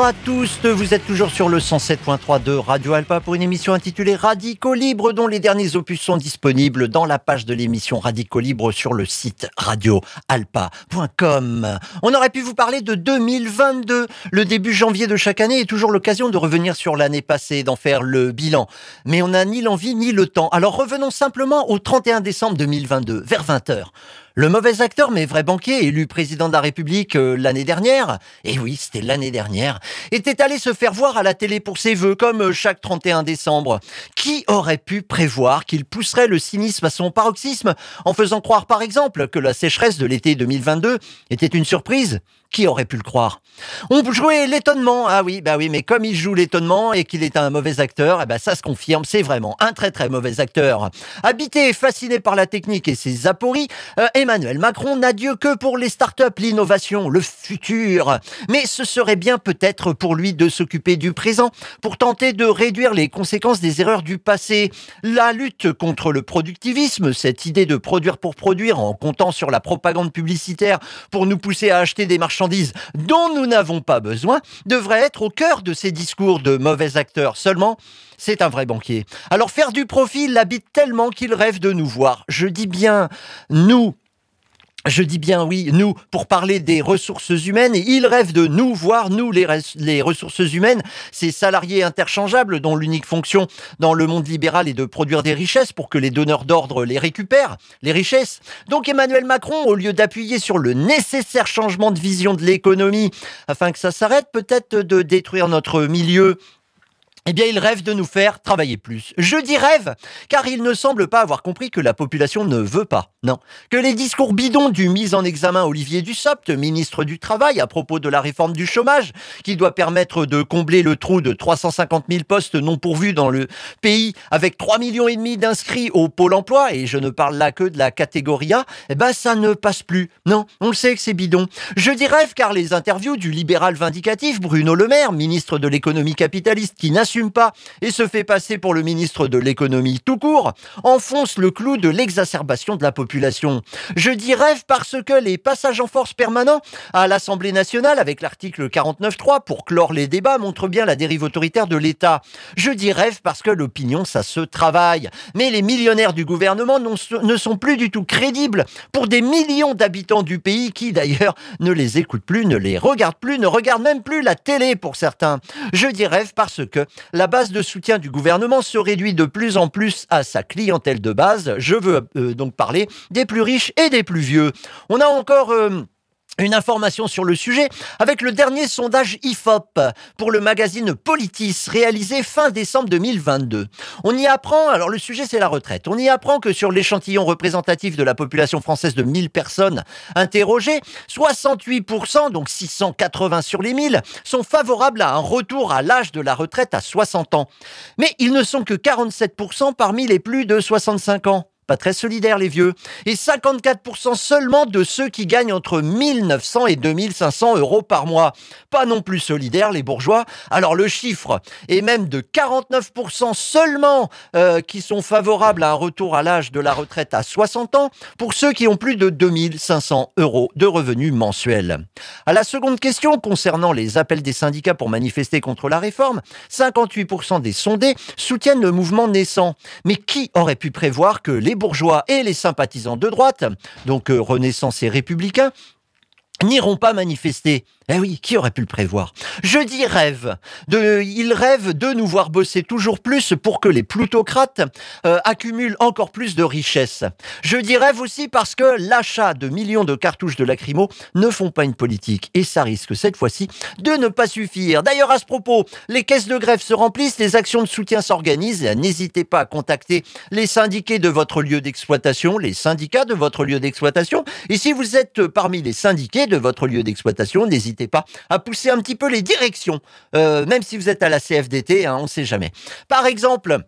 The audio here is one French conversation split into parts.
Bonjour à tous, vous êtes toujours sur le 107.3 de Radio Alpa pour une émission intitulée Radicaux Libre dont les derniers opus sont disponibles dans la page de l'émission Radicaux Libre sur le site radioalpa.com. On aurait pu vous parler de 2022. Le début janvier de chaque année est toujours l'occasion de revenir sur l'année passée, d'en faire le bilan. Mais on n'a ni l'envie ni le temps. Alors revenons simplement au 31 décembre 2022, vers 20h. Le mauvais acteur, mais vrai banquier, élu président de la République euh, l'année dernière, et oui, c'était l'année dernière, était allé se faire voir à la télé pour ses vœux, comme euh, chaque 31 décembre. Qui aurait pu prévoir qu'il pousserait le cynisme à son paroxysme en faisant croire, par exemple, que la sécheresse de l'été 2022 était une surprise? Qui aurait pu le croire? On jouait l'étonnement, ah oui, bah oui, mais comme il joue l'étonnement et qu'il est un mauvais acteur, eh ben ça se confirme, c'est vraiment un très très mauvais acteur. Habité et fasciné par la technique et ses apories, euh, Emmanuel Macron n'a Dieu que pour les startups, l'innovation, le futur. Mais ce serait bien peut-être pour lui de s'occuper du présent, pour tenter de réduire les conséquences des erreurs du passé. La lutte contre le productivisme, cette idée de produire pour produire en comptant sur la propagande publicitaire pour nous pousser à acheter des dont nous n'avons pas besoin devrait être au cœur de ces discours de mauvais acteurs. Seulement, c'est un vrai banquier. Alors faire du profit l'habite tellement qu'il rêve de nous voir. Je dis bien nous, je dis bien oui, nous, pour parler des ressources humaines, et il rêve de nous voir, nous, les, les ressources humaines, ces salariés interchangeables dont l'unique fonction dans le monde libéral est de produire des richesses pour que les donneurs d'ordre les récupèrent, les richesses. Donc Emmanuel Macron, au lieu d'appuyer sur le nécessaire changement de vision de l'économie afin que ça s'arrête, peut-être de détruire notre milieu eh bien, il rêve de nous faire travailler plus. Je dis rêve, car il ne semble pas avoir compris que la population ne veut pas. Non. Que les discours bidons du mise en examen Olivier Dussopt, ministre du Travail, à propos de la réforme du chômage, qui doit permettre de combler le trou de 350 000 postes non pourvus dans le pays, avec 3 millions d'inscrits au Pôle emploi, et je ne parle là que de la catégorie A, eh ben, ça ne passe plus. Non. On le sait que c'est bidon. Je dis rêve, car les interviews du libéral vindicatif Bruno Le Maire, ministre de l'économie capitaliste, qui n'assume pas et se fait passer pour le ministre de l'économie tout court, enfonce le clou de l'exacerbation de la population. Je dis rêve parce que les passages en force permanents à l'Assemblée nationale avec l'article 49.3 pour clore les débats montrent bien la dérive autoritaire de l'État. Je dis rêve parce que l'opinion, ça se travaille. Mais les millionnaires du gouvernement ne sont plus du tout crédibles pour des millions d'habitants du pays qui d'ailleurs ne les écoutent plus, ne les regardent plus, ne regardent même plus la télé pour certains. Je dis rêve parce que la base de soutien du gouvernement se réduit de plus en plus à sa clientèle de base. Je veux euh, donc parler des plus riches et des plus vieux. On a encore... Euh, une information sur le sujet avec le dernier sondage IFOP pour le magazine Politis réalisé fin décembre 2022. On y apprend, alors le sujet c'est la retraite, on y apprend que sur l'échantillon représentatif de la population française de 1000 personnes interrogées, 68%, donc 680 sur les 1000, sont favorables à un retour à l'âge de la retraite à 60 ans. Mais ils ne sont que 47% parmi les plus de 65 ans pas très solidaires les vieux, et 54% seulement de ceux qui gagnent entre 1900 et 2500 euros par mois. Pas non plus solidaires les bourgeois. Alors le chiffre est même de 49% seulement euh, qui sont favorables à un retour à l'âge de la retraite à 60 ans pour ceux qui ont plus de 2500 euros de revenus mensuels. À la seconde question concernant les appels des syndicats pour manifester contre la réforme, 58% des sondés soutiennent le mouvement naissant. Mais qui aurait pu prévoir que les bourgeois et les sympathisants de droite, donc euh, Renaissance et Républicains, n'iront pas manifester eh oui, qui aurait pu le prévoir? Je dis rêve. Il rêve de nous voir bosser toujours plus pour que les plutocrates euh, accumulent encore plus de richesses. Je dis rêve aussi parce que l'achat de millions de cartouches de lacrymo ne font pas une politique et ça risque cette fois-ci de ne pas suffire. D'ailleurs, à ce propos, les caisses de grève se remplissent, les actions de soutien s'organisent. N'hésitez pas à contacter les syndiqués de votre lieu d'exploitation, les syndicats de votre lieu d'exploitation. Et si vous êtes parmi les syndiqués de votre lieu d'exploitation, n'hésitez pas à pousser un petit peu les directions, euh, même si vous êtes à la CFDT, hein, on ne sait jamais. Par exemple,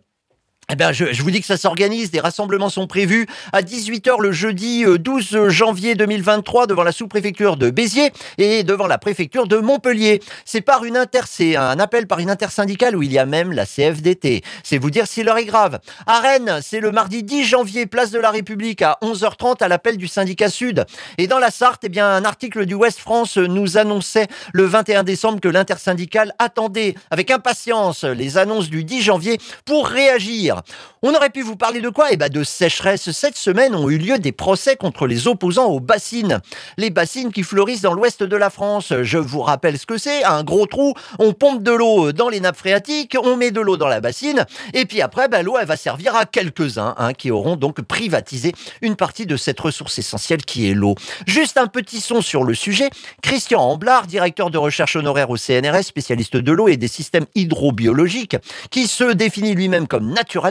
eh ben, je, vous dis que ça s'organise, des rassemblements sont prévus à 18h le jeudi 12 euh, janvier 2023 devant la sous-préfecture de Béziers et devant la préfecture de Montpellier. C'est par une inter, c'est un appel par une intersyndicale où il y a même la CFDT. C'est vous dire si l'heure est grave. À Rennes, c'est le mardi 10 janvier, place de la République à 11h30 à l'appel du syndicat Sud. Et dans la Sarthe, eh bien, un article du Ouest France nous annonçait le 21 décembre que l'intersyndicale attendait avec impatience les annonces du 10 janvier pour réagir. On aurait pu vous parler de quoi? Eh ben de sécheresse. Cette semaine ont eu lieu des procès contre les opposants aux bassines. Les bassines qui fleurissent dans l'ouest de la France. Je vous rappelle ce que c'est. Un gros trou, on pompe de l'eau dans les nappes phréatiques, on met de l'eau dans la bassine, et puis après, ben, l'eau, elle va servir à quelques-uns hein, qui auront donc privatisé une partie de cette ressource essentielle qui est l'eau. Juste un petit son sur le sujet. Christian Amblard, directeur de recherche honoraire au CNRS, spécialiste de l'eau et des systèmes hydrobiologiques, qui se définit lui-même comme naturel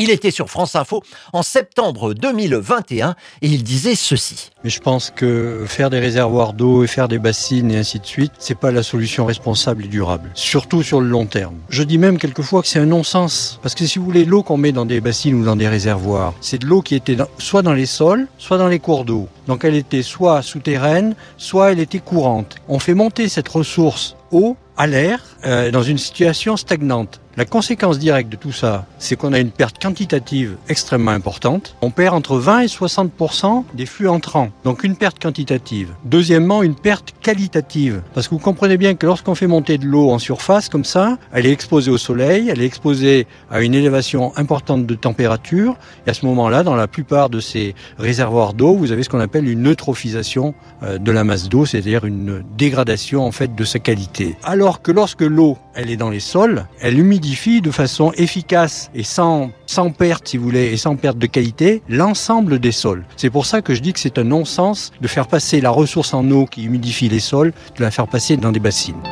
il était sur France Info en septembre 2021 et il disait ceci. Mais je pense que faire des réservoirs d'eau et faire des bassines et ainsi de suite, c'est pas la solution responsable et durable. Surtout sur le long terme. Je dis même quelquefois que c'est un non-sens. Parce que si vous voulez, l'eau qu'on met dans des bassines ou dans des réservoirs, c'est de l'eau qui était soit dans les sols, soit dans les cours d'eau. Donc elle était soit souterraine, soit elle était courante. On fait monter cette ressource eau à l'air euh, dans une situation stagnante. La conséquence directe de tout ça, c'est qu'on a une perte quantitative extrêmement importante. On perd entre 20 et 60% des flux entrants. Donc une perte quantitative. Deuxièmement, une perte qualitative. Parce que vous comprenez bien que lorsqu'on fait monter de l'eau en surface comme ça, elle est exposée au soleil, elle est exposée à une élévation importante de température. Et à ce moment-là, dans la plupart de ces réservoirs d'eau, vous avez ce qu'on appelle une eutrophisation euh, de la masse d'eau, c'est-à-dire une dégradation en fait de sa qualité. Alors que lorsque l'eau, elle est dans les sols, elle humidifie de façon efficace et sans, sans perte, si vous voulez, et sans perte de qualité, l'ensemble des sols. C'est pour ça que je dis que c'est un non-sens de faire passer la ressource en eau qui humidifie les sols, de la faire passer dans des bassines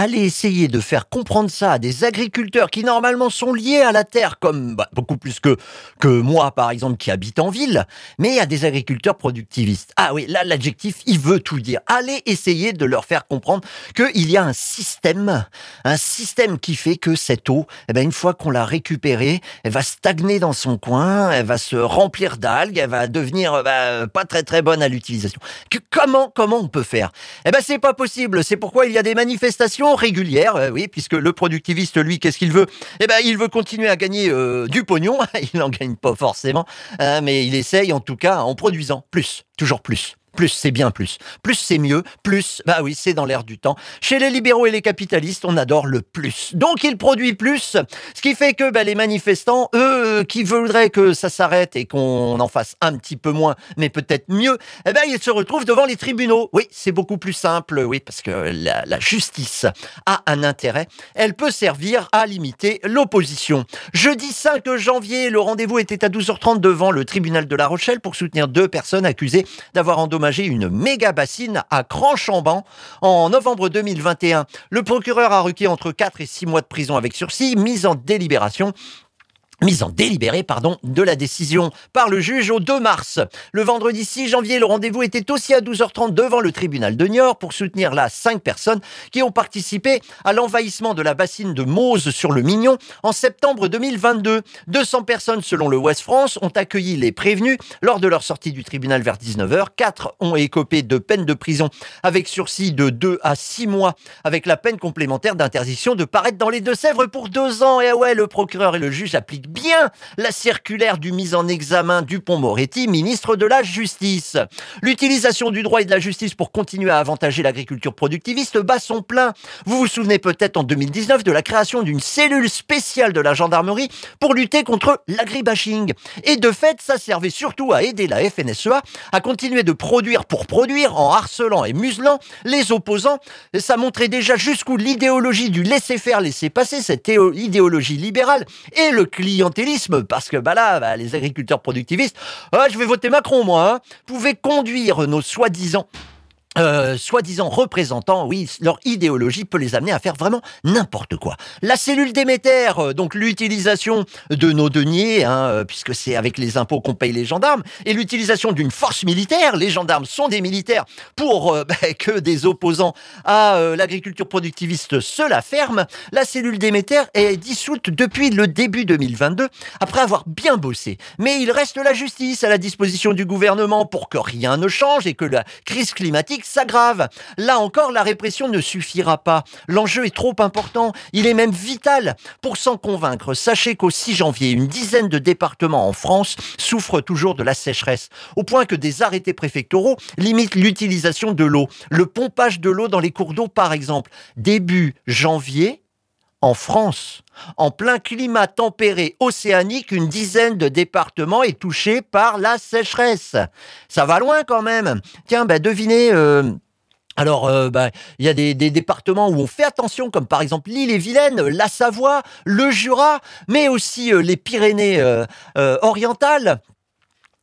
allez essayer de faire comprendre ça à des agriculteurs qui normalement sont liés à la terre, comme bah, beaucoup plus que, que moi par exemple qui habite en ville, mais à des agriculteurs productivistes. Ah oui, là l'adjectif, il veut tout dire. Allez essayer de leur faire comprendre qu'il y a un système, un système qui fait que cette eau, eh ben, une fois qu'on l'a récupérée, elle va stagner dans son coin, elle va se remplir d'algues, elle va devenir bah, pas très très bonne à l'utilisation. Comment, comment on peut faire? Eh ben c'est pas possible, c'est pourquoi il y a des manifestations régulière, euh, oui, puisque le productiviste, lui, qu'est-ce qu'il veut? Eh ben, il veut continuer à gagner euh, du pognon. il n'en gagne pas forcément, hein, mais il essaye en tout cas en produisant plus, toujours plus. Plus c'est bien plus. Plus c'est mieux. Plus, bah oui, c'est dans l'air du temps. Chez les libéraux et les capitalistes, on adore le plus. Donc il produit plus, ce qui fait que bah, les manifestants, eux, qui voudraient que ça s'arrête et qu'on en fasse un petit peu moins, mais peut-être mieux, eh ben ils se retrouvent devant les tribunaux. Oui, c'est beaucoup plus simple, oui, parce que la, la justice a un intérêt. Elle peut servir à limiter l'opposition. Jeudi 5 janvier, le rendez-vous était à 12h30 devant le tribunal de La Rochelle pour soutenir deux personnes accusées d'avoir endommagé une méga bassine à Cranchamban en novembre 2021. Le procureur a requis entre 4 et 6 mois de prison avec sursis, mise en délibération mise en délibéré pardon, de la décision par le juge au 2 mars. Le vendredi 6 janvier, le rendez-vous était aussi à 12h30 devant le tribunal de Niort pour soutenir là cinq personnes qui ont participé à l'envahissement de la bassine de Mose sur le Mignon en septembre 2022. 200 personnes selon le Ouest France ont accueilli les prévenus lors de leur sortie du tribunal vers 19h. Quatre ont écopé de peine de prison avec sursis de 2 à 6 mois avec la peine complémentaire d'interdiction de paraître dans les Deux-Sèvres pour deux ans. Et ouais, le procureur et le juge appliquent bien la circulaire du mise en examen Dupont-Moretti, ministre de la Justice. L'utilisation du droit et de la justice pour continuer à avantager l'agriculture productiviste bat son plein. Vous vous souvenez peut-être en 2019 de la création d'une cellule spéciale de la gendarmerie pour lutter contre l'agribashing. Et de fait, ça servait surtout à aider la FNSEA à continuer de produire pour produire en harcelant et muselant les opposants. Ça montrait déjà jusqu'où l'idéologie du laisser-faire, laisser-passer, cette idéologie libérale et le client parce que bah là, bah, les agriculteurs productivistes, ah, je vais voter Macron moi, hein, pouvaient conduire nos soi-disant euh, soi-disant représentants, oui, leur idéologie peut les amener à faire vraiment n'importe quoi. La cellule Déméter, euh, donc l'utilisation de nos deniers, hein, euh, puisque c'est avec les impôts qu'on paye les gendarmes, et l'utilisation d'une force militaire, les gendarmes sont des militaires, pour bah, que des opposants à l'agriculture productiviste se la ferment, la cellule Déméter est dissoute depuis le début 2022, après avoir bien bossé. Mais il reste la justice à la disposition du gouvernement pour que rien ne change et que la crise climatique s'aggrave. Là encore, la répression ne suffira pas. L'enjeu est trop important. Il est même vital. Pour s'en convaincre, sachez qu'au 6 janvier, une dizaine de départements en France souffrent toujours de la sécheresse, au point que des arrêtés préfectoraux limitent l'utilisation de l'eau. Le pompage de l'eau dans les cours d'eau, par exemple. Début janvier, en France, en plein climat tempéré océanique, une dizaine de départements est touché par la sécheresse. Ça va loin quand même. Tiens, ben devinez. Euh, alors, euh, ben, il y a des, départements où on fait attention, comme par exemple l'île et Vilaine, la Savoie, le Jura, mais aussi euh, les Pyrénées orientales.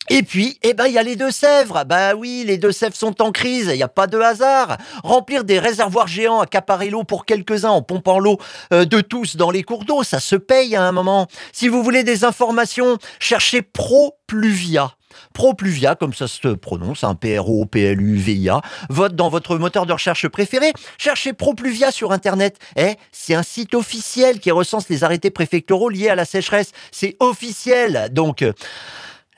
Et puis, eh ben, il y a les Deux-Sèvres. Bah oui, les Deux-Sèvres sont en crise. Il n'y a pas de hasard. Remplir des réservoirs géants, accaparer l'eau pour quelques-uns en pompant l'eau euh, de tous dans les cours d'eau, ça se paye à un moment. Si vous voulez des informations, cherchez ProPluvia. ProPluvia, comme ça se prononce, un P-R-O, P-L-U-V-I-A. Vote dans votre moteur de recherche préféré. Cherchez ProPluvia sur Internet. Eh, c'est un site officiel qui recense les arrêtés préfectoraux liés à la sécheresse. C'est officiel. Donc,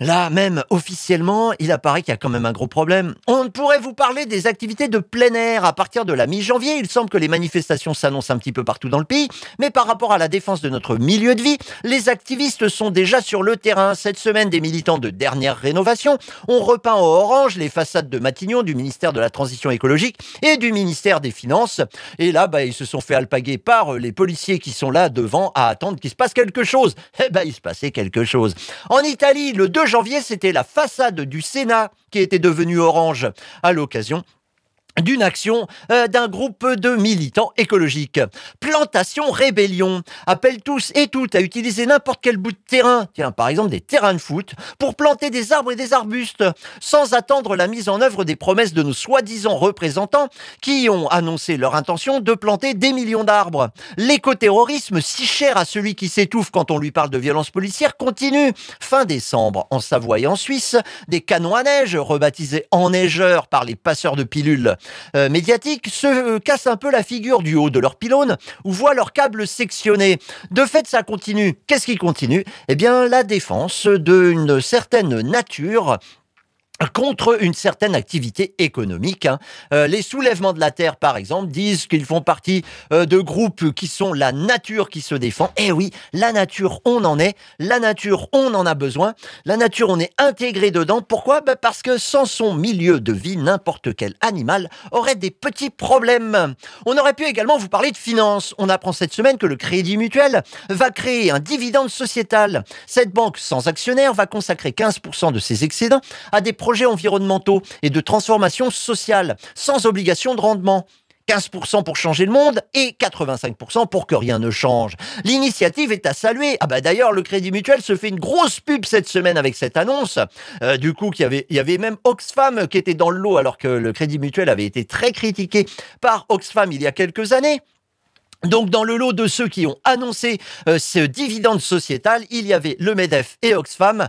Là, même officiellement, il apparaît qu'il y a quand même un gros problème. On pourrait vous parler des activités de plein air à partir de la mi-janvier. Il semble que les manifestations s'annoncent un petit peu partout dans le pays, mais par rapport à la défense de notre milieu de vie, les activistes sont déjà sur le terrain. Cette semaine, des militants de dernière rénovation ont repeint au orange les façades de Matignon du ministère de la Transition écologique et du ministère des Finances. Et là, bah, ils se sont fait alpaguer par les policiers qui sont là devant à attendre qu'il se passe quelque chose. Eh ben, il se passait quelque chose. En Italie, le 2 janvier, c'était la façade du Sénat qui était devenue orange. À l'occasion d'une action euh, d'un groupe de militants écologiques. Plantation Rébellion appelle tous et toutes à utiliser n'importe quel bout de terrain, tiens par exemple des terrains de foot, pour planter des arbres et des arbustes, sans attendre la mise en œuvre des promesses de nos soi-disant représentants qui ont annoncé leur intention de planter des millions d'arbres. L'écoterrorisme, si cher à celui qui s'étouffe quand on lui parle de violence policière, continue. Fin décembre, en Savoie et en Suisse, des canons à neige, rebaptisés enneigeurs par les passeurs de pilules, euh, médiatiques se euh, cassent un peu la figure du haut de leur pylône ou voient leurs câbles sectionnés. De fait, ça continue. Qu'est-ce qui continue? Eh bien, la défense d'une certaine nature contre une certaine activité économique. Hein. Euh, les soulèvements de la terre, par exemple, disent qu'ils font partie euh, de groupes qui sont la nature qui se défend. Eh oui, la nature, on en est. La nature, on en a besoin. La nature, on est intégré dedans. Pourquoi? Ben Parce que sans son milieu de vie, n'importe quel animal aurait des petits problèmes. On aurait pu également vous parler de finances. On apprend cette semaine que le Crédit Mutuel va créer un dividende sociétal. Cette banque sans actionnaire va consacrer 15% de ses excédents à des projets environnementaux et de transformation sociale, sans obligation de rendement. 15% pour changer le monde et 85% pour que rien ne change. L'initiative est à saluer. Ah bah d'ailleurs, le Crédit Mutuel se fait une grosse pub cette semaine avec cette annonce. Euh, du coup, il y avait, il y avait même Oxfam qui était dans le lot alors que le Crédit Mutuel avait été très critiqué par Oxfam il y a quelques années. Donc dans le lot de ceux qui ont annoncé euh, ce dividende sociétal, il y avait le MEDEF et Oxfam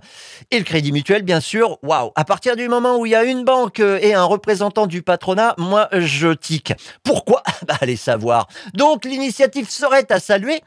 et le Crédit Mutuel bien sûr. Waouh, à partir du moment où il y a une banque euh, et un représentant du patronat, moi je tique. Pourquoi? Bah allez savoir. Donc l'initiative serait à saluer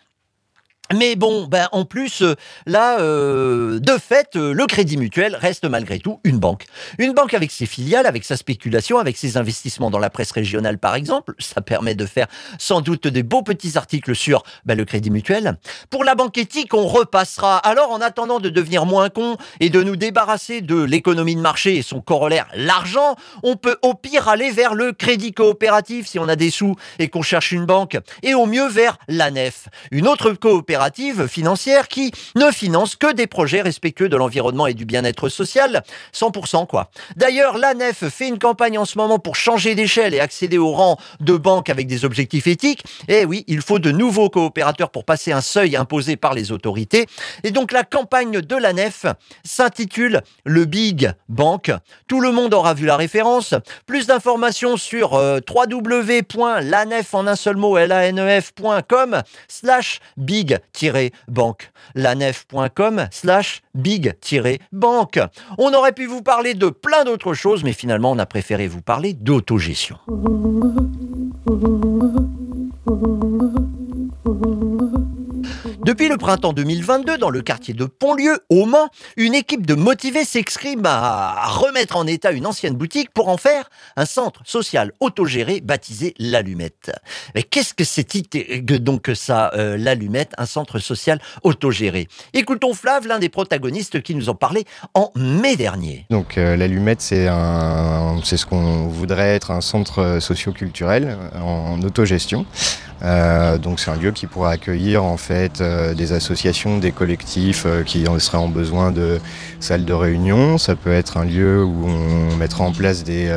mais bon, ben en plus, euh, là, euh, de fait, euh, le Crédit Mutuel reste malgré tout une banque. Une banque avec ses filiales, avec sa spéculation, avec ses investissements dans la presse régionale, par exemple. Ça permet de faire sans doute des beaux petits articles sur ben, le Crédit Mutuel. Pour la banque éthique, on repassera. Alors, en attendant de devenir moins con et de nous débarrasser de l'économie de marché et son corollaire, l'argent, on peut au pire aller vers le Crédit coopératif si on a des sous et qu'on cherche une banque, et au mieux vers la nef, une autre coopérative coopérative financière qui ne finance que des projets respectueux de l'environnement et du bien-être social, 100% quoi. D'ailleurs, la NEF fait une campagne en ce moment pour changer d'échelle et accéder au rang de banque avec des objectifs éthiques. Et oui, il faut de nouveaux coopérateurs pour passer un seuil imposé par les autorités. Et donc la campagne de la NEF s'intitule le Big Bank. Tout le monde aura vu la référence. Plus d'informations sur euh, www.lanef en un seul mot lanef.com slash big-bank. lanef.com slash big-bank. On aurait pu vous parler de plein d'autres choses, mais finalement on a préféré vous parler d'autogestion. Depuis le printemps 2022, dans le quartier de Pontlieu, au Mans, une équipe de motivés s'exprime à remettre en état une ancienne boutique pour en faire un centre social autogéré baptisé l'Allumette. Mais qu'est-ce que c'est donc ça, euh, l'Allumette, un centre social autogéré? Écoutons Flav, l'un des protagonistes qui nous en parlait en mai dernier. Donc euh, l'Allumette, c'est c'est ce qu'on voudrait être un centre socio-culturel en autogestion. Euh, donc c'est un lieu qui pourra accueillir en fait euh, des associations, des collectifs qui seraient en besoin de salles de réunion. Ça peut être un lieu où on mettra en place des,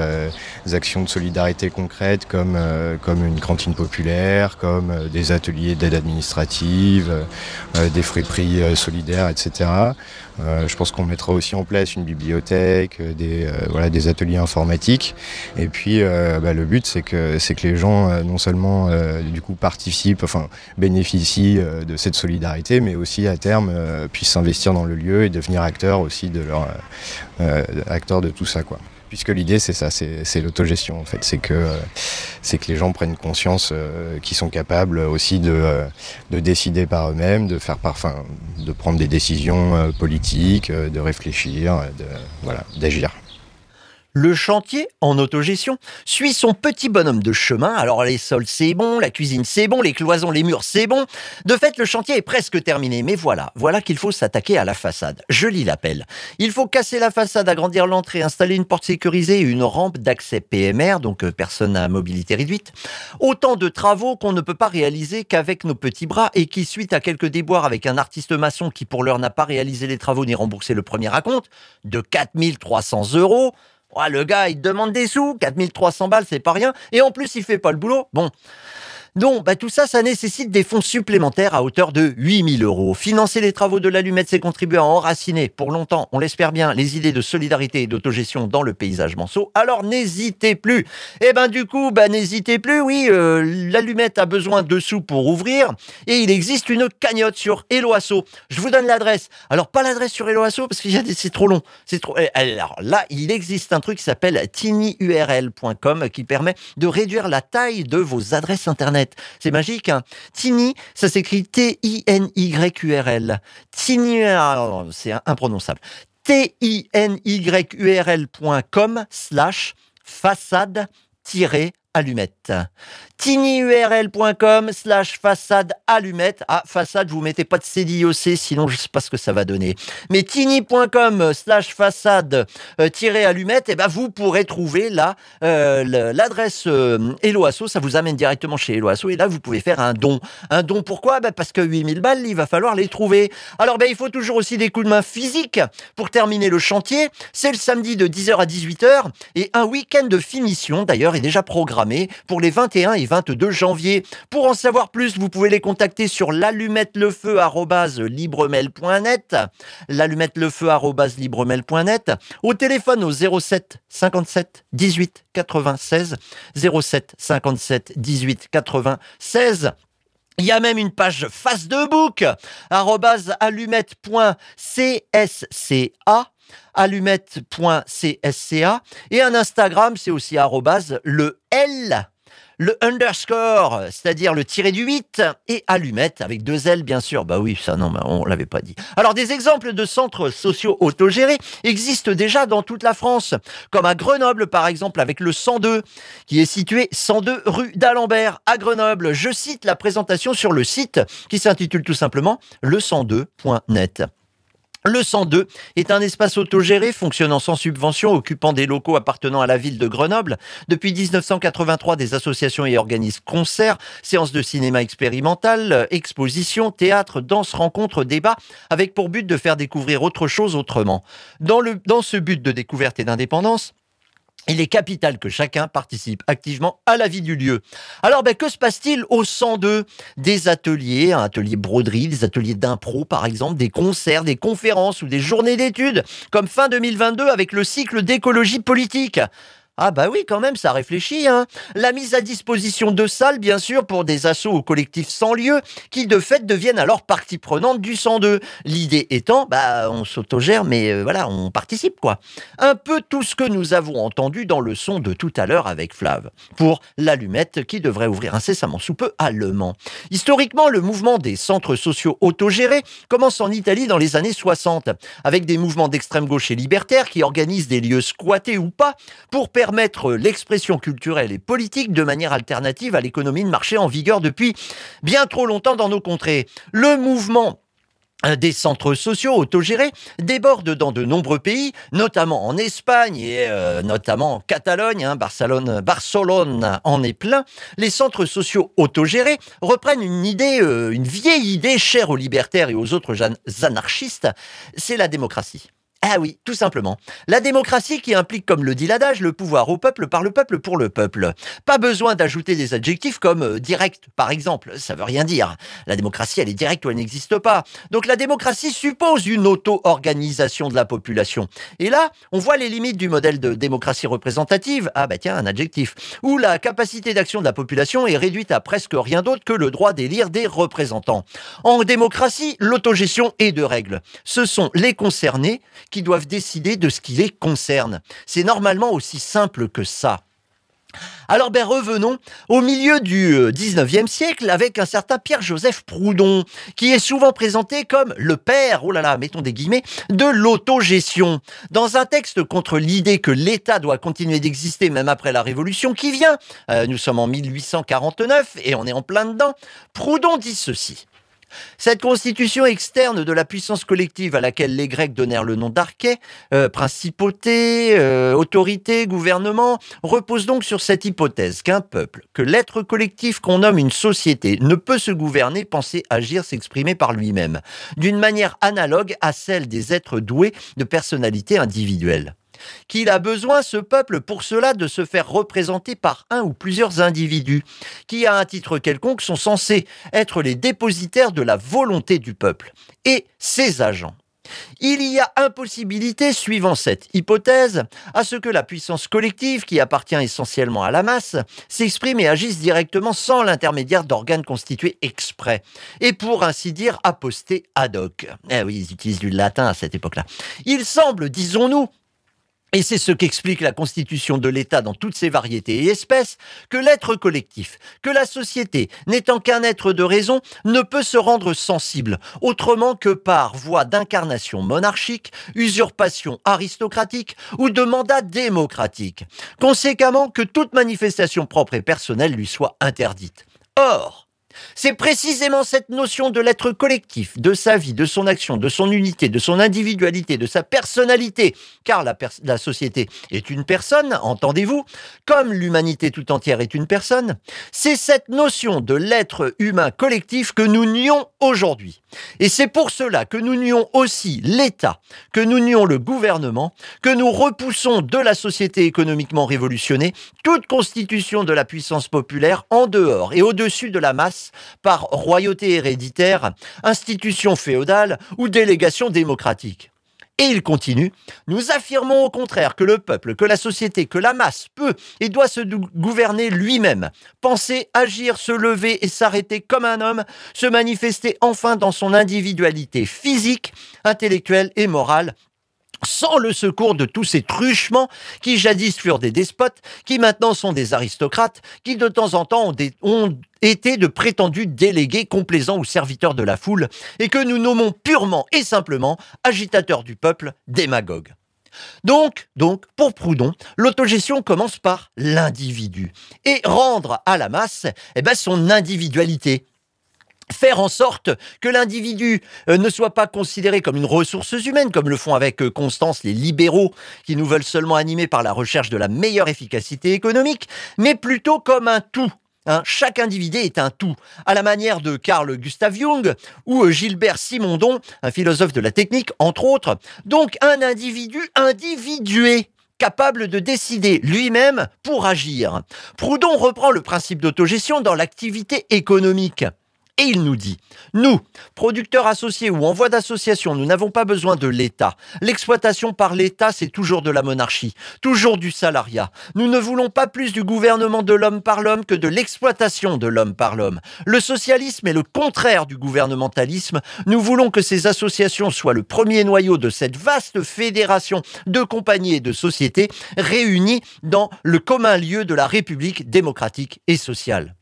actions de solidarité concrètes comme, comme une cantine populaire, comme des ateliers d'aide administrative, des friperies solidaires, etc. Euh, je pense qu'on mettra aussi en place une bibliothèque, euh, des, euh, voilà, des ateliers informatiques. Et puis, bah, le but, c'est que, c'est que les gens, non seulement, du coup, participent, enfin, bénéficient de cette solidarité, mais aussi, à terme, puissent s'investir dans le lieu et devenir acteurs aussi de leur, acteurs de tout ça, quoi puisque l'idée c'est ça, c'est l'autogestion en fait, c'est que c'est que les gens prennent conscience euh, qu'ils sont capables aussi de, euh, de décider par eux-mêmes, de faire parfum, de prendre des décisions euh, politiques, de réfléchir, voilà, d'agir. Le chantier, en autogestion, suit son petit bonhomme de chemin. Alors les sols, c'est bon, la cuisine, c'est bon, les cloisons, les murs, c'est bon. De fait, le chantier est presque terminé. Mais voilà, voilà qu'il faut s'attaquer à la façade. Je lis l'appel. Il faut casser la façade, agrandir l'entrée, installer une porte sécurisée et une rampe d'accès PMR, donc euh, personne à mobilité réduite. Autant de travaux qu'on ne peut pas réaliser qu'avec nos petits bras et qui, suite à quelques déboires avec un artiste maçon qui pour l'heure n'a pas réalisé les travaux ni remboursé le premier raconte, de 4300 euros, le gars, il demande des sous, 4300 balles, c'est pas rien. Et en plus, il fait pas le boulot. Bon. Donc, bah, tout ça, ça nécessite des fonds supplémentaires à hauteur de 8000 euros. Financer les travaux de l'allumette, c'est contribuer à enraciner pour longtemps, on l'espère bien, les idées de solidarité et d'autogestion dans le paysage manceau. Alors, n'hésitez plus. Eh ben, du coup, bah, n'hésitez plus, oui, euh, l'allumette a besoin de sous pour ouvrir et il existe une cagnotte sur Eloasso. Je vous donne l'adresse. Alors, pas l'adresse sur Eloasso parce des, c'est trop long. C'est trop, eh, alors là, il existe un truc qui s'appelle tinyurl.com qui permet de réduire la taille de vos adresses internet. C'est magique. Hein. Tiny, ça s'écrit T-I-N-Y-U-R-L. Tiny, c'est imprononçable. T-I-N-Y-U-R-L.com slash façade allumette tinyurl.com slash façade allumette. Ah, façade, vous mettez pas de CDIOC, sinon je sais pas ce que ça va donner. Mais tiny.com slash façade euh, allumette, et eh ben vous pourrez trouver là euh, l'adresse euh, Eloasso, ça vous amène directement chez Eloasso, et là vous pouvez faire un don. Un don pourquoi? Ben Parce que 8000 balles, il va falloir les trouver. Alors ben il faut toujours aussi des coups de main physiques pour terminer le chantier. C'est le samedi de 10h à 18h, et un week-end de finition d'ailleurs est déjà programmé pour les 21 et 22 janvier. Pour en savoir plus, vous pouvez les contacter sur l'allumettelefeu@libremail.net, l'allumettelefeu@libremail.net, au téléphone au 07 57 18 96 07 57 18 96. Il y a même une page face de book, allumette.csca, allumette.csca, et un Instagram, c'est aussi le L le underscore, c'est-à-dire le tiré du 8, et allumette, avec deux L bien sûr. Bah oui, ça non, on l'avait pas dit. Alors des exemples de centres sociaux autogérés existent déjà dans toute la France, comme à Grenoble par exemple, avec le 102, qui est situé 102 rue d'Alembert à Grenoble. Je cite la présentation sur le site qui s'intitule tout simplement le 102.net. Le 102 est un espace autogéré fonctionnant sans subvention, occupant des locaux appartenant à la ville de Grenoble. Depuis 1983, des associations et organismes concerts, séances de cinéma expérimental, expositions, théâtre, danse, rencontres, débats, avec pour but de faire découvrir autre chose autrement. Dans, le, dans ce but de découverte et d'indépendance, il est capital que chacun participe activement à la vie du lieu. Alors, ben, que se passe-t-il au 102 Des ateliers, un atelier broderie, des ateliers d'impro par exemple, des concerts, des conférences ou des journées d'études, comme fin 2022 avec le cycle d'écologie politique? Ah bah oui, quand même, ça réfléchit. Hein. La mise à disposition de salles, bien sûr, pour des assauts ou collectifs sans lieu, qui de fait deviennent alors partie prenante du 102. L'idée étant, bah on s'autogère, mais euh, voilà, on participe quoi. Un peu tout ce que nous avons entendu dans le son de tout à l'heure avec Flav, pour l'allumette qui devrait ouvrir incessamment sous peu à Le Mans. Historiquement, le mouvement des centres sociaux autogérés commence en Italie dans les années 60, avec des mouvements d'extrême gauche et libertaires qui organisent des lieux squattés ou pas pour permettre l'expression culturelle et politique de manière alternative à l'économie de marché en vigueur depuis bien trop longtemps dans nos contrées. Le mouvement des centres sociaux autogérés déborde dans de nombreux pays, notamment en Espagne et euh, notamment en Catalogne, hein, Barcelone, en est plein. Les centres sociaux autogérés reprennent une idée, euh, une vieille idée chère aux libertaires et aux autres anarchistes, c'est la démocratie. Ah oui, tout simplement. La démocratie qui implique, comme le dit l'adage, le pouvoir au peuple par le peuple pour le peuple. Pas besoin d'ajouter des adjectifs comme euh, direct, par exemple. Ça veut rien dire. La démocratie, elle est directe ou elle n'existe pas. Donc la démocratie suppose une auto-organisation de la population. Et là, on voit les limites du modèle de démocratie représentative. Ah bah tiens, un adjectif. Où la capacité d'action de la population est réduite à presque rien d'autre que le droit d'élire des représentants. En démocratie, l'autogestion est de règle. Ce sont les concernés qui doivent décider de ce qui les concerne. C'est normalement aussi simple que ça. Alors ben revenons au milieu du 19e euh, siècle avec un certain Pierre-Joseph Proudhon, qui est souvent présenté comme le père, oh là là, mettons des guillemets, de l'autogestion. Dans un texte contre l'idée que l'État doit continuer d'exister même après la Révolution qui vient, euh, nous sommes en 1849 et on est en plein dedans, Proudhon dit ceci. Cette constitution externe de la puissance collective à laquelle les Grecs donnèrent le nom d'arché, euh, principauté, euh, autorité, gouvernement, repose donc sur cette hypothèse qu'un peuple, que l'être collectif qu'on nomme une société, ne peut se gouverner, penser, agir, s'exprimer par lui-même, d'une manière analogue à celle des êtres doués de personnalité individuelle qu'il a besoin, ce peuple, pour cela, de se faire représenter par un ou plusieurs individus, qui, à un titre quelconque, sont censés être les dépositaires de la volonté du peuple, et ses agents. Il y a impossibilité, suivant cette hypothèse, à ce que la puissance collective, qui appartient essentiellement à la masse, s'exprime et agisse directement sans l'intermédiaire d'organes constitués exprès, et pour ainsi dire apostés ad hoc. Eh oui, ils utilisent du latin à cette époque-là. Il semble, disons-nous, et c'est ce qu'explique la constitution de l'État dans toutes ses variétés et espèces, que l'être collectif, que la société, n'étant qu'un être de raison, ne peut se rendre sensible, autrement que par voie d'incarnation monarchique, usurpation aristocratique ou de mandat démocratique. Conséquemment, que toute manifestation propre et personnelle lui soit interdite. Or, c'est précisément cette notion de l'être collectif, de sa vie, de son action, de son unité, de son individualité, de sa personnalité, car la, société est une personne, entendez-vous, comme l'humanité tout entière est une personne, c'est cette notion de l'être humain collectif que nous nions aujourd'hui. Et c'est pour cela que nous nions aussi l'État, que nous nions le gouvernement, que nous repoussons de la société économiquement révolutionnée toute constitution de la puissance populaire en dehors et au-dessus de la masse par royauté héréditaire, institution féodale ou délégation démocratique. Et il continue, nous affirmons au contraire que le peuple, que la société, que la masse peut et doit se gouverner lui-même, penser, agir, se lever et s'arrêter comme un homme, se manifester enfin dans son individualité physique, intellectuelle et morale, sans le secours de tous ces truchements qui jadis furent des despotes, qui maintenant sont des aristocrates, qui de temps en temps ont, été de prétendus délégués complaisants ou serviteurs de la foule, et que nous nommons purement et simplement agitateurs du peuple, démagogues. Donc, pour Proudhon, l'autogestion commence par l'individu et rendre à la masse eh ben, son individualité, faire en sorte que l'individu euh, ne soit pas considéré comme une ressource humaine, comme le font avec euh, Constance les libéraux qui nous veulent seulement animer par la recherche de la meilleure efficacité économique, mais plutôt comme un tout. Hein. chaque individu est un tout, à la manière de Carl Gustav Jung ou euh, Gilbert Simondon, un philosophe de la technique, entre autres. Donc un individu individué capable de décider lui-même pour agir. Proudhon reprend le principe d'autogestion dans l'activité économique. Et il nous dit, nous, producteurs associés ou en voie d'association, nous n'avons pas besoin de l'État. L'exploitation par l'État, c'est toujours de la monarchie, toujours du salariat. Nous ne voulons pas plus du gouvernement de l'homme par l'homme que de l'exploitation de l'homme par l'homme. Le socialisme est le contraire du gouvernementalisme. Nous voulons que ces associations soient le premier noyau de cette vaste fédération de compagnies et de sociétés réunies dans le commun lieu de la République démocratique et sociale.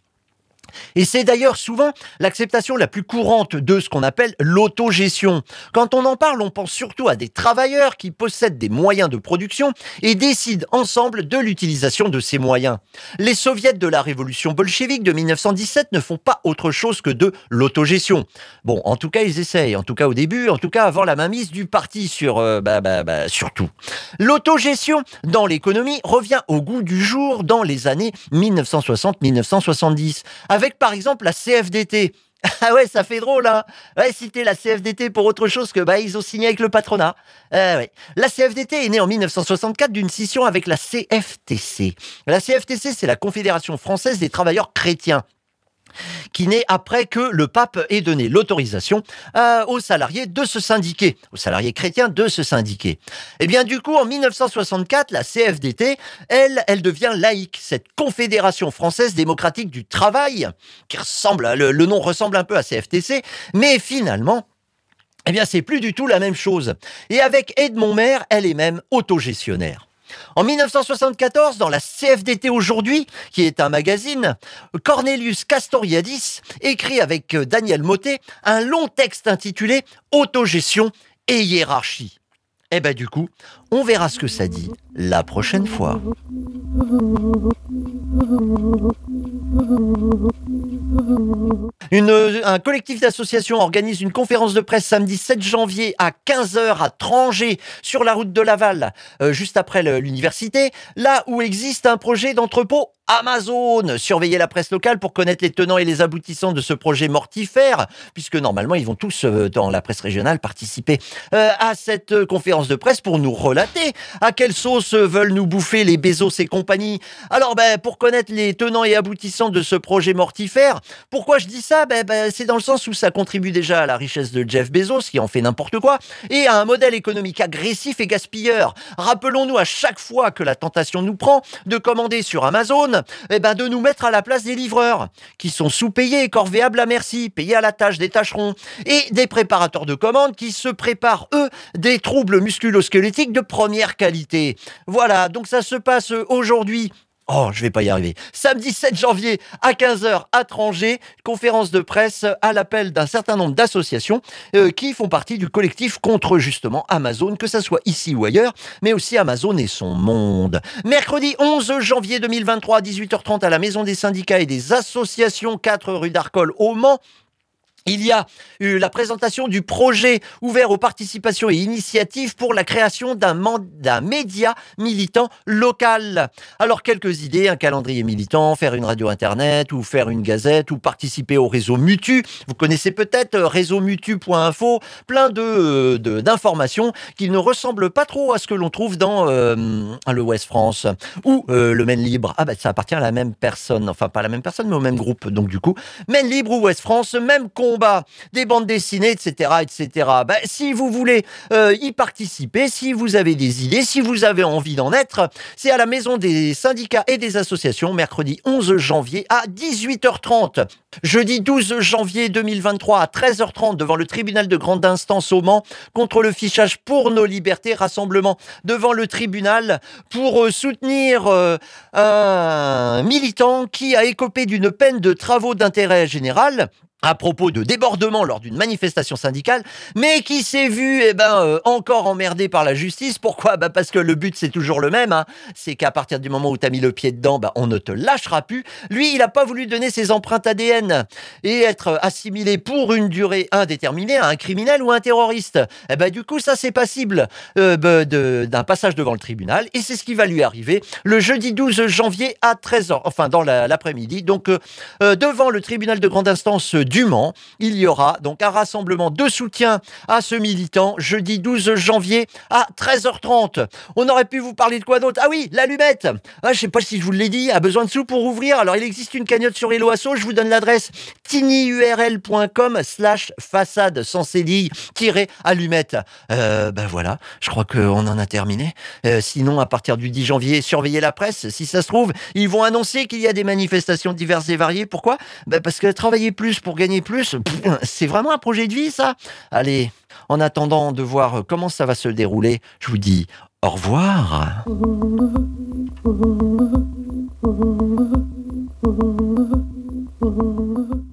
Et c'est d'ailleurs souvent l'acceptation la plus courante de ce qu'on appelle l'autogestion. Quand on en parle, on pense surtout à des travailleurs qui possèdent des moyens de production et décident ensemble de l'utilisation de ces moyens. Les soviets de la révolution bolchevique de 1917 ne font pas autre chose que de l'autogestion. Bon, en tout cas, ils essayent, en tout cas au début, en tout cas avant la mainmise du parti sur, euh, bah, bah, bah, surtout. L'autogestion dans l'économie revient au goût du jour dans les années 1960-1970 avec par exemple la CFDT. Ah ouais, ça fait drôle, hein Ouais, citer la CFDT pour autre chose que bah ils ont signé avec le patronat. Ouais. La CFDT est née en 1964 d'une scission avec la CFTC. La CFTC, c'est la Confédération française des travailleurs chrétiens qui naît après que le pape ait donné l'autorisation euh, aux salariés de se syndiquer, aux salariés chrétiens de se syndiquer. Et eh bien du coup, en 1964, la CFDT, elle, elle devient laïque, cette Confédération française démocratique du travail, qui le nom ressemble un peu à CFTC, mais finalement, eh bien, c'est plus du tout la même chose. Et avec Edmond Maire, elle est même autogestionnaire. En 1974, dans la CFDT aujourd'hui, qui est un magazine, Cornelius Castoriadis écrit avec euh, Daniel Motet un long texte intitulé Autogestion et hiérarchie. Et eh ben du coup, on verra ce que ça dit la prochaine fois. Un collectif d'associations organise une conférence de presse samedi 7 janvier à 15h à Trangé, sur la route de Laval, euh, juste après l'université, là où existe un projet d'entrepôt Amazon. Surveillez la presse locale pour connaître les tenants et les aboutissants de ce projet mortifère, puisque normalement ils vont tous, euh, dans la presse régionale, participer euh, à cette conférence de presse pour nous relater à quelle sauce veulent nous bouffer les Bezos et compagnie. Alors, ben, pour connaître les tenants et aboutissants de ce projet mortifère, pourquoi je dis ça? Ben, ben, C'est dans le sens où ça contribue déjà à la richesse de Jeff Bezos, qui en fait n'importe quoi, et à un modèle économique agressif et gaspilleur. Rappelons-nous à chaque fois que la tentation nous prend de commander sur Amazon, eh ben, de nous mettre à la place des livreurs, qui sont sous-payés, corvéables à merci, payés à la tâche des tâcherons, et des préparateurs de commandes qui se préparent, eux, des troubles musculo-squelettiques de première qualité. Voilà, donc ça se passe aujourd'hui Oh, je vais pas y arriver. Samedi 7 janvier à 15h à Trangé, conférence de presse à l'appel d'un certain nombre d'associations euh, qui font partie du collectif contre justement Amazon, que ça soit ici ou ailleurs, mais aussi Amazon et son monde. Mercredi 11 janvier 2023 à 18h30 à la Maison des syndicats et des associations 4 rue d'Arcole au Mans, il y a eu la présentation du projet ouvert aux participations et initiatives pour la création d'un média militant local. Alors quelques idées, un calendrier militant, faire une radio internet ou faire une gazette ou participer au réseau Mutu. Vous connaissez peut-être euh, réseauMutu.info, plein de d'informations qui ne ressemblent pas trop à ce que l'on trouve dans euh, le Ouest France ou euh, le Maine Libre. Ah ben ça appartient à la même personne, enfin pas à la même personne mais au même groupe. Donc du coup, Maine Libre ou Ouest France, même con des bandes dessinées, etc., etc. Ben, si vous voulez euh, y participer, si vous avez des idées, si vous avez envie d'en être, c'est à la maison des syndicats et des associations, mercredi 11 janvier à 18h30. Jeudi 12 janvier 2023 à 13h30 devant le tribunal de grande instance au Mans contre le fichage pour nos libertés, rassemblement devant le tribunal pour euh, soutenir euh, un militant qui a écopé d'une peine de travaux d'intérêt général à propos de débordement lors d'une manifestation syndicale, mais qui s'est vu eh ben, euh, encore emmerdé par la justice. Pourquoi? Bah Parce que le but, c'est toujours le même. Hein. C'est qu'à partir du moment où tu as mis le pied dedans, bah, on ne te lâchera plus. Lui, il n'a pas voulu donner ses empreintes ADN et être assimilé pour une durée indéterminée à un criminel ou un terroriste. Eh ben, du coup, ça, c'est passible euh, bah, d'un passage devant le tribunal. Et c'est ce qui va lui arriver le jeudi 12 janvier à 13h, enfin dans l'après-midi. donc, euh, devant le tribunal de grande instance du Mans. Il y aura donc un rassemblement de soutien à ce militant jeudi 12 janvier à 13h30. On aurait pu vous parler de quoi d'autre? Ah oui, l'allumette. Ah, je sais pas si je vous l'ai dit, a besoin de sous pour ouvrir. Alors il existe une cagnotte sur Eloasso, je vous donne l'adresse tinyurl.com slash façade sans cédille allumette. Euh, ben voilà, je crois qu'on en a terminé. Euh, sinon, à partir du 10 janvier, surveillez la presse. Si ça se trouve, ils vont annoncer qu'il y a des manifestations diverses et variées. Pourquoi? Ben Parce que travailler plus pour gagner plus. C'est vraiment un projet de vie, ça? Allez, en attendant de voir comment ça va se dérouler, je vous dis au revoir.